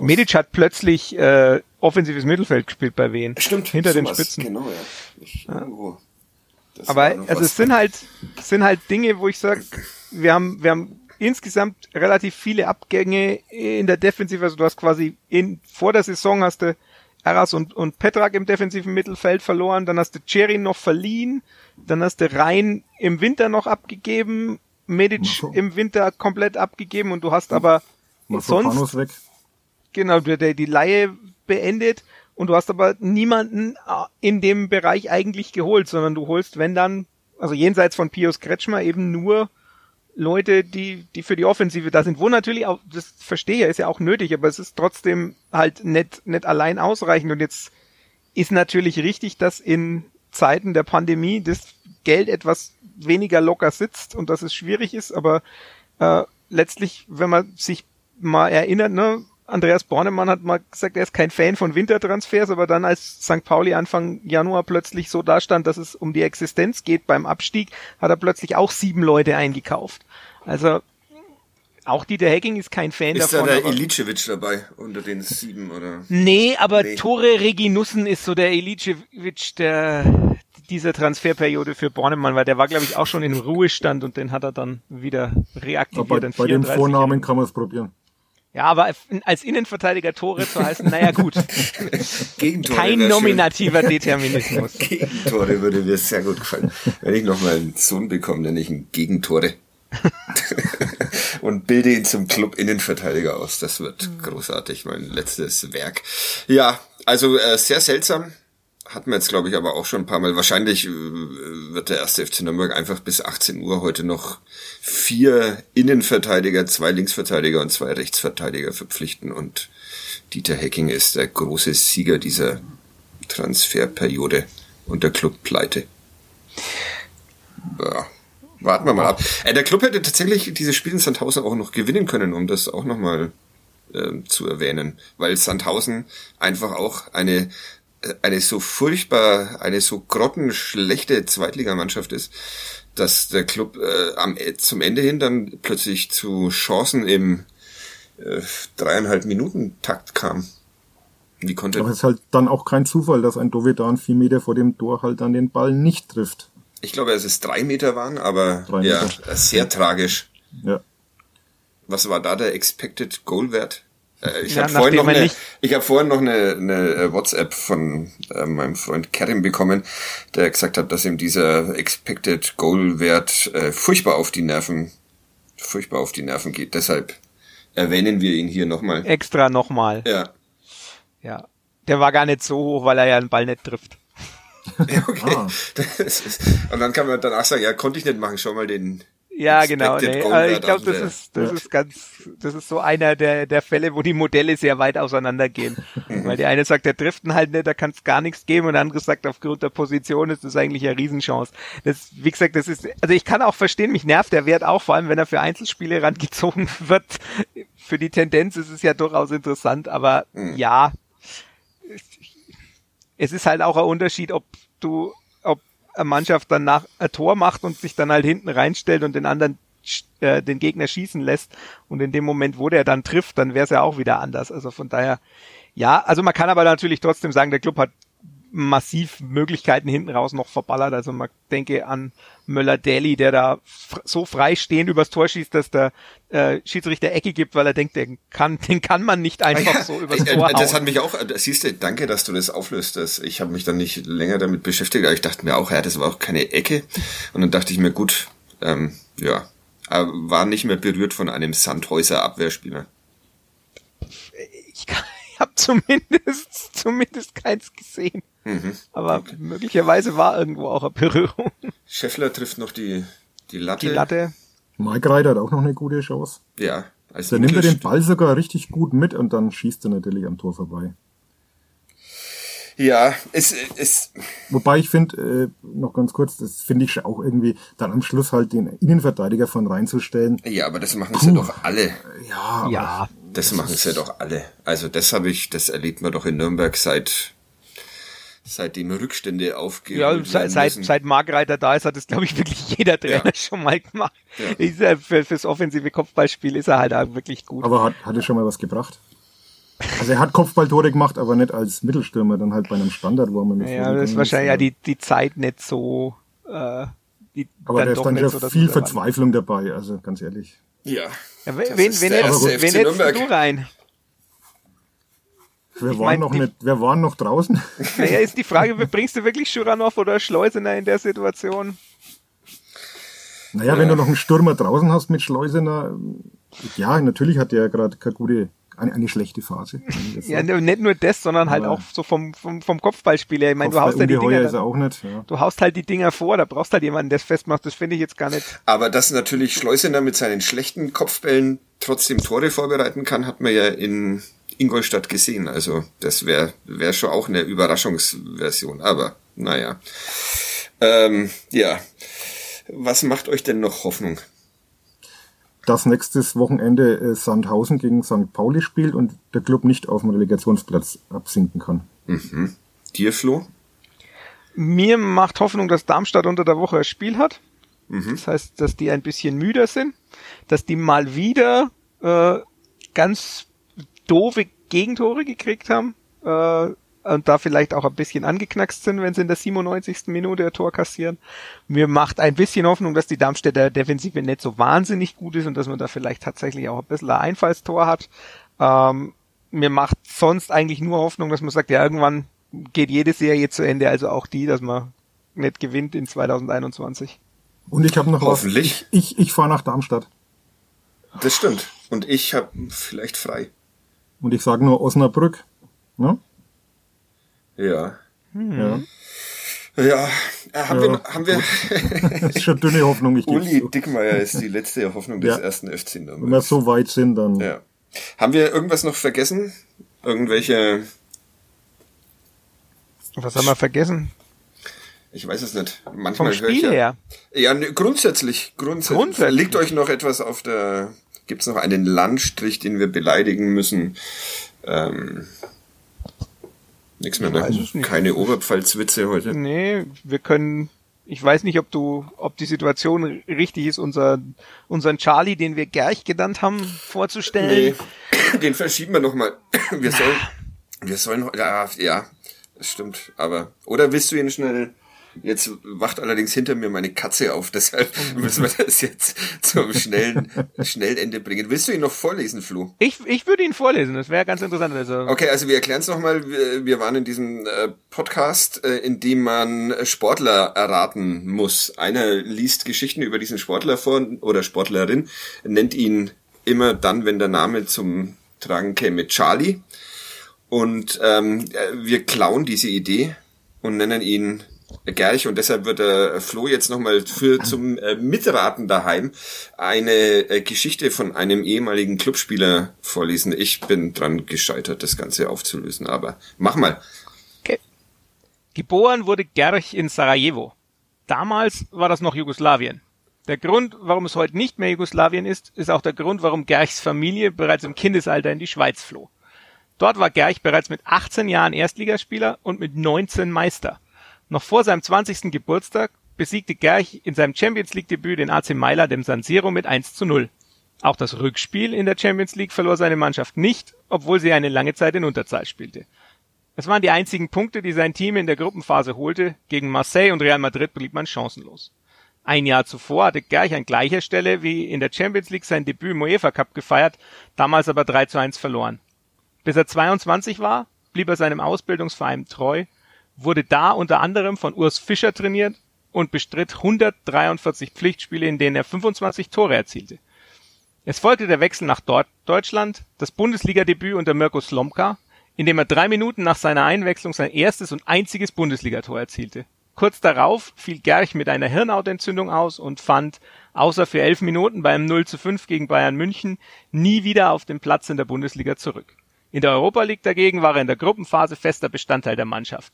Medic hat plötzlich äh, offensives Mittelfeld gespielt bei wen? Stimmt, Hinter den Spitzen. Genau, ja. Ich. Das war Aber also es sind halt es sind halt Dinge, wo ich sage, wir haben wir haben insgesamt relativ viele Abgänge in der Defensive. Also du hast quasi in vor der Saison hast du Aras und, und Petrak im defensiven Mittelfeld verloren, dann hast du Cherry noch verliehen, dann hast du Rhein im Winter noch abgegeben, Medic im Winter komplett abgegeben und du hast aber sonst weg. genau, der, der die Laie beendet und du hast aber niemanden äh, in dem Bereich eigentlich geholt, sondern du holst, wenn dann, also jenseits von Pius Kretschmer eben nur Leute, die, die für die Offensive da sind, wo natürlich auch, das verstehe ist ja auch nötig, aber es ist trotzdem halt nicht, nicht allein ausreichend. Und jetzt ist natürlich richtig, dass in Zeiten der Pandemie das Geld etwas weniger locker sitzt und dass es schwierig ist, aber äh, letztlich, wenn man sich mal erinnert, ne, Andreas Bornemann hat mal gesagt, er ist kein Fan von Wintertransfers, aber dann als St. Pauli Anfang Januar plötzlich so dastand, dass es um die Existenz geht beim Abstieg, hat er plötzlich auch sieben Leute eingekauft. Also auch Dieter Hecking ist kein Fan Ist da davon. der aber- Ilicevic dabei unter den sieben oder? Nee, aber Nee. Tore Reginussen ist so der Ilicevic der dieser Transferperiode für Bornemann, weil der war, glaube ich, auch schon in Ruhestand und den hat er dann wieder reaktiviert. Aber in bei dem 34 Vornamen kann man es probieren. Ja, aber als Innenverteidiger Tore zu heißen, naja gut, Gegentore kein wär schön. nominativer Determinismus. Gegentore würde mir sehr gut gefallen. Wenn ich noch mal einen Sohn bekomme, nenne ich ihn Gegentore. und bilde ihn zum Club Innenverteidiger aus. Das wird großartig, mein letztes Werk. Ja, also äh, sehr seltsam. Hatten wir jetzt, glaube ich, aber auch schon ein paar Mal. Wahrscheinlich äh, wird der erste FC Nürnberg einfach bis 18 Uhr heute noch vier Innenverteidiger, zwei Linksverteidiger und zwei Rechtsverteidiger verpflichten. Und Dieter Hecking ist der große Sieger dieser Transferperiode und der Club pleite. Ja, warten wir mal ab. Äh, der Club hätte tatsächlich dieses Spiel in Sandhausen auch noch gewinnen können, um das auch nochmal ähm, zu erwähnen, weil Sandhausen einfach auch eine eine so furchtbar, eine so grottenschlechte Zweitligamannschaft ist, dass der Club äh, am, zum Ende hin dann plötzlich zu Chancen im äh, dreieinhalb Minuten Takt kam. Wie konnte Aber es ist halt dann auch kein Zufall, dass ein Dovedan vier Meter vor dem Tor halt dann den Ball nicht trifft. Ich glaube, es drei Meter waren, aber ja, sehr tragisch. Ja. Was war da der Expected Goal Wert? Äh, ich ja, habe vorhin noch eine, ich habe vorhin noch eine, eine äh, WhatsApp von äh, meinem Freund Karim bekommen, der gesagt hat, dass ihm dieser Expected Goal Wert äh, furchtbar auf die Nerven, furchtbar auf die Nerven geht. Deshalb erwähnen wir ihn hier nochmal. Extra nochmal. Ja. Ja. Der war gar nicht so hoch, weil er ja den Ball nicht trifft. ja, okay. Ah. Ist, und dann kann man danach sagen, ja, konnte ich nicht machen, schau mal den, ja, genau. Nee. Also ich glaube, das ist, das ist ganz, das ist so einer der, der Fälle, wo die Modelle sehr weit auseinandergehen. Weil der eine sagt, der Driften halt nicht, da kann es gar nichts geben und der andere sagt, aufgrund der Position ist das eigentlich eine Riesenchance. Das, wie gesagt, das ist, also ich kann auch verstehen, mich nervt der Wert auch, vor allem wenn er für Einzelspiele rangezogen wird. Für die Tendenz ist es ja durchaus interessant, aber mhm. ja, es ist halt auch ein Unterschied, ob du Mannschaft dann nach ein Tor macht und sich dann halt hinten reinstellt und den anderen äh, den Gegner schießen lässt und in dem Moment, wo der dann trifft, dann wäre es ja auch wieder anders. Also von daher, ja, also man kann aber natürlich trotzdem sagen, der Club hat massiv Möglichkeiten hinten raus noch verballert. Also man denke an Möller-Daly, der da so frei stehend übers Tor schießt, dass der äh, Schiedsrichter Ecke gibt, weil er denkt, den kann, den kann man nicht einfach ja, so übers Tor hauen. Das hat mich auch, siehst du, danke, dass du das auflöst. Das, ich habe mich dann nicht länger damit beschäftigt, aber ich dachte mir auch, ja, das war auch keine Ecke. Und dann dachte ich mir, gut, ähm, ja, war nicht mehr berührt von einem Sandhäuser Abwehrspieler. Ich, ich habe zumindest, zumindest keins gesehen. Mhm. Aber okay. möglicherweise war irgendwo auch eine Berührung. Scheffler trifft noch die, die Latte. Die Latte. Mike Reiter hat auch noch eine gute Chance. Ja. Als da nimmt er den Ball sogar richtig gut mit und dann schießt er natürlich am Tor vorbei. Ja, es ist. Wobei ich finde, äh, noch ganz kurz, das finde ich auch irgendwie, dann am Schluss halt den Innenverteidiger von reinzustellen. Ja, aber das machen Puh. sie doch alle. Ja, ja. Das, das machen sie doch alle. Also das habe ich, das erlebt man doch in Nürnberg seit seitdem Rückstände aufgehen. Ja, seit, seit, seit Margreiter da ist, hat das, glaube ich, wirklich jeder Trainer ja. schon mal gemacht. Ja. Ist er für, fürs offensive Kopfballspiel ist er halt auch wirklich gut. Aber hat, hat er schon mal was gebracht? Also er hat Kopfballtore gemacht, aber nicht als Mittelstürmer, dann halt bei einem Standard, wo man mit Ja, das ist wahrscheinlich ja die, die Zeit nicht so, äh, die aber da ist dann ja so viel Verzweiflung dabei, also ganz ehrlich. Ja. ja wen wen, wen hättest, wen hättest du rein? Wir waren, mein, noch nicht, wir waren noch draußen. Naja, ist die Frage, bringst du wirklich Schuranov oder Schleusener in der Situation? Naja, ja. wenn du noch einen Stürmer draußen hast mit Schleusener, ja, natürlich hat der gerade keine gute, eine, eine schlechte Phase. ja, nicht nur das, sondern halt auch so vom, vom, vom Kopfballspiel her. Ich meine, du haust halt die Dinger. Ist er auch nicht, ja. Du haust halt die Dinger vor, da brauchst halt jemanden, der es festmacht. Das finde ich jetzt gar nicht. Aber dass natürlich Schleusener mit seinen schlechten Kopfbällen trotzdem Tore vorbereiten kann, hat man ja in Ingolstadt gesehen. Also das wäre wär schon auch eine Überraschungsversion. Aber naja. Ähm, ja. Was macht euch denn noch Hoffnung? Dass nächstes Wochenende äh, Sandhausen gegen St. Pauli spielt und der Club nicht auf dem Relegationsplatz absinken kann. Mhm. Dir, Flo? Mir macht Hoffnung, dass Darmstadt unter der Woche ein Spiel hat. Mhm. Das heißt, dass die ein bisschen müder sind, dass die mal wieder äh, ganz doofe Gegentore gekriegt haben äh, und da vielleicht auch ein bisschen angeknackst sind, wenn sie in der 97. Minute ein Tor kassieren. Mir macht ein bisschen Hoffnung, dass die Darmstädter Defensive nicht so wahnsinnig gut ist und dass man da vielleicht tatsächlich auch ein bisschen ein Einfallstor hat. Ähm, mir macht sonst eigentlich nur Hoffnung, dass man sagt, ja, irgendwann geht jede Serie zu Ende, also auch die, dass man nicht gewinnt in 2021. Und ich habe noch Hoffentlich. was. Ich, ich fahre nach Darmstadt. Das stimmt. Und ich habe vielleicht frei. Und ich sage nur Osnabrück. Ne? Ja. Hm. Ja. Ja, äh, haben ja, wir, haben wir. das ist schon dünne Hoffnung, ich Uli so. Dickmeier ist die letzte Hoffnung des ja. ersten FC Nürnberg. Wenn wir so weit sind, dann. Ja. Haben wir irgendwas noch vergessen? Irgendwelche. Was haben wir vergessen? Ich weiß es nicht. Manchmal Vom Spiel ja, her. Ja, ne, grundsätzlich, grundsätzlich. Grundsätzlich. Liegt euch noch etwas auf der Gibt es noch einen Landstrich, den wir beleidigen müssen? Ähm, Nichts mehr, ne? Keine Oberpfalz-Witze heute. Nee, wir können ich weiß nicht, ob du, ob die Situation richtig ist, unser, unseren Charlie, den wir Gerch genannt haben, vorzustellen. Nee, den verschieben wir nochmal. Wir sollen, wir sollen, ja, ja, das stimmt, aber, oder willst du ihn schnell Jetzt wacht allerdings hinter mir meine Katze auf, deshalb müssen wir das jetzt zum schnellen Schnellende bringen. Willst du ihn noch vorlesen, Flu? Ich, ich würde ihn vorlesen, das wäre ganz interessant. Also. Okay, also wir erklären es nochmal. Wir, wir waren in diesem äh, Podcast, äh, in dem man Sportler erraten muss. Einer liest Geschichten über diesen Sportler vor oder Sportlerin, nennt ihn immer dann, wenn der Name zum Tragen käme, Charlie. Und ähm, wir klauen diese Idee und nennen ihn Gerch und deshalb wird der Flo jetzt nochmal für zum äh, Mitraten daheim eine äh, Geschichte von einem ehemaligen Clubspieler vorlesen. Ich bin dran gescheitert, das Ganze aufzulösen, aber mach mal. Okay. Geboren wurde Gerch in Sarajevo. Damals war das noch Jugoslawien. Der Grund, warum es heute nicht mehr Jugoslawien ist, ist auch der Grund, warum Gerchs Familie bereits im Kindesalter in die Schweiz floh. Dort war Gerch bereits mit 18 Jahren Erstligaspieler und mit 19 Meister. Noch vor seinem 20. Geburtstag besiegte Gerch in seinem Champions League Debüt den AC Mailand im San Siro mit 1 zu 0. Auch das Rückspiel in der Champions League verlor seine Mannschaft nicht, obwohl sie eine lange Zeit in Unterzahl spielte. Es waren die einzigen Punkte, die sein Team in der Gruppenphase holte. Gegen Marseille und Real Madrid blieb man chancenlos. Ein Jahr zuvor hatte Gerch an gleicher Stelle wie in der Champions League sein Debüt im UEFA Cup gefeiert, damals aber 3 zu 1 verloren. Bis er 22 war, blieb er seinem Ausbildungsverein treu wurde da unter anderem von Urs Fischer trainiert und bestritt 143 Pflichtspiele, in denen er 25 Tore erzielte. Es folgte der Wechsel nach Deutschland, das Bundesligadebüt unter Mirko Slomka, in dem er drei Minuten nach seiner Einwechslung sein erstes und einziges Bundesligator erzielte. Kurz darauf fiel Gerch mit einer Hirnhautentzündung aus und fand, außer für elf Minuten beim 0 zu 5 gegen Bayern München, nie wieder auf den Platz in der Bundesliga zurück. In der Europa League dagegen war er in der Gruppenphase fester Bestandteil der Mannschaft.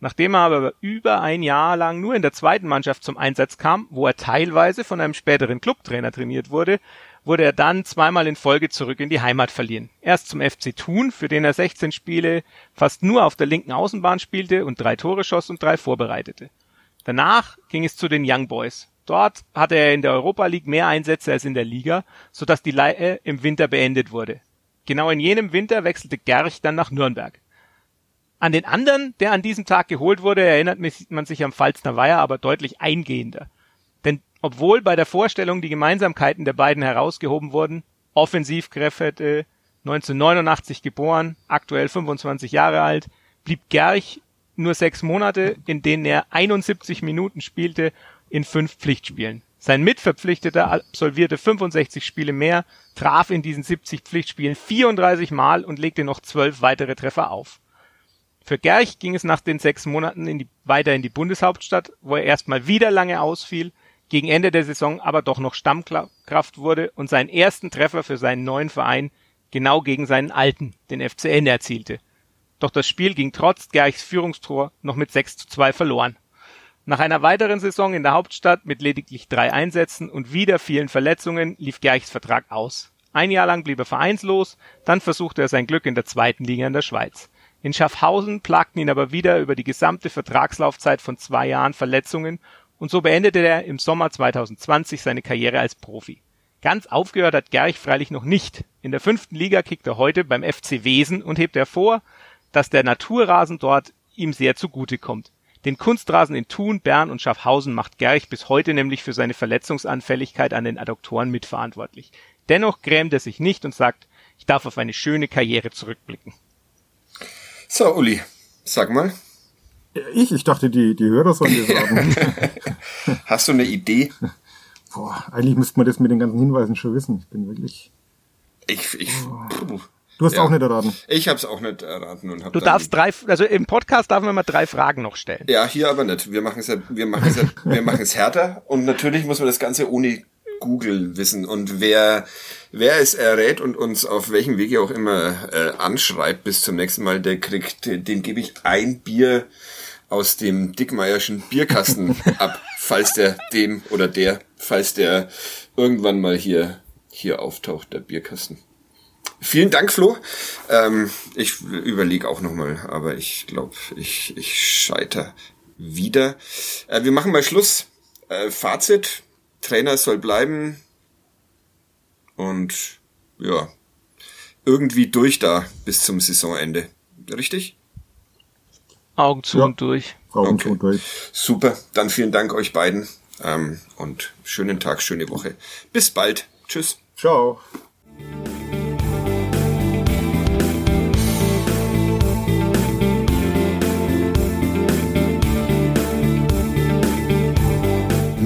Nachdem er aber über ein Jahr lang nur in der zweiten Mannschaft zum Einsatz kam, wo er teilweise von einem späteren Clubtrainer trainiert wurde, wurde er dann zweimal in Folge zurück in die Heimat verliehen. Erst zum FC Thun, für den er 16 Spiele fast nur auf der linken Außenbahn spielte und drei Tore schoss und drei vorbereitete. Danach ging es zu den Young Boys. Dort hatte er in der Europa League mehr Einsätze als in der Liga, sodass die Leihe im Winter beendet wurde. Genau in jenem Winter wechselte Gerch dann nach Nürnberg. An den anderen, der an diesem Tag geholt wurde, erinnert man sich am Pfalzner Weiher aber deutlich eingehender. Denn obwohl bei der Vorstellung die Gemeinsamkeiten der beiden herausgehoben wurden, Offensivkräfte, 1989 geboren, aktuell 25 Jahre alt, blieb Gerch nur sechs Monate, in denen er 71 Minuten spielte in fünf Pflichtspielen. Sein Mitverpflichteter absolvierte 65 Spiele mehr, traf in diesen 70 Pflichtspielen 34 Mal und legte noch zwölf weitere Treffer auf. Für Gerch ging es nach den sechs Monaten in die, weiter in die Bundeshauptstadt, wo er erstmal wieder lange ausfiel, gegen Ende der Saison aber doch noch Stammkraft wurde und seinen ersten Treffer für seinen neuen Verein genau gegen seinen alten, den FCN, erzielte. Doch das Spiel ging trotz Gerchs Führungstor noch mit 6 zu 2 verloren. Nach einer weiteren Saison in der Hauptstadt mit lediglich drei Einsätzen und wieder vielen Verletzungen lief Gerchs Vertrag aus. Ein Jahr lang blieb er vereinslos, dann versuchte er sein Glück in der zweiten Liga in der Schweiz. In Schaffhausen plagten ihn aber wieder über die gesamte Vertragslaufzeit von zwei Jahren Verletzungen und so beendete er im Sommer 2020 seine Karriere als Profi. Ganz aufgehört hat Gerch freilich noch nicht. In der fünften Liga kickt er heute beim FC Wesen und hebt hervor, dass der Naturrasen dort ihm sehr zugute kommt. Den Kunstrasen in Thun, Bern und Schaffhausen macht Gerch bis heute nämlich für seine Verletzungsanfälligkeit an den Adduktoren mitverantwortlich. Dennoch grämt er sich nicht und sagt, ich darf auf eine schöne Karriere zurückblicken. So, Uli, sag mal. Ich, ich dachte, die, die Hörer sollen das sagen. Hast du eine Idee? Boah, eigentlich müsste man das mit den ganzen Hinweisen schon wissen. Ich bin wirklich. Ich, ich. Oh. Du hast ja. auch nicht erraten. Ich habe es auch nicht erraten und hab Du darfst drei, also im Podcast darf man mal drei Fragen noch stellen. Ja, hier aber nicht. Wir machen es ja, wir machen es ja, wir machen es härter und natürlich muss man das Ganze ohne Google wissen. Und wer, wer es errät und uns auf welchem Wege auch immer äh, anschreibt bis zum nächsten Mal, der kriegt, den gebe ich ein Bier aus dem Dickmeierschen Bierkasten ab, falls der dem oder der, falls der irgendwann mal hier, hier auftaucht, der Bierkasten. Vielen Dank, Flo. Ähm, ich überlege auch nochmal, aber ich glaube, ich, ich scheiter wieder. Äh, wir machen mal Schluss. Äh, Fazit. Trainer soll bleiben. Und ja, irgendwie durch da bis zum Saisonende. Richtig? Augen zu ja. und durch. Augen okay. zu und durch. Super. Dann vielen Dank euch beiden. Ähm, und schönen Tag, schöne Woche. Bis bald. Tschüss. Ciao.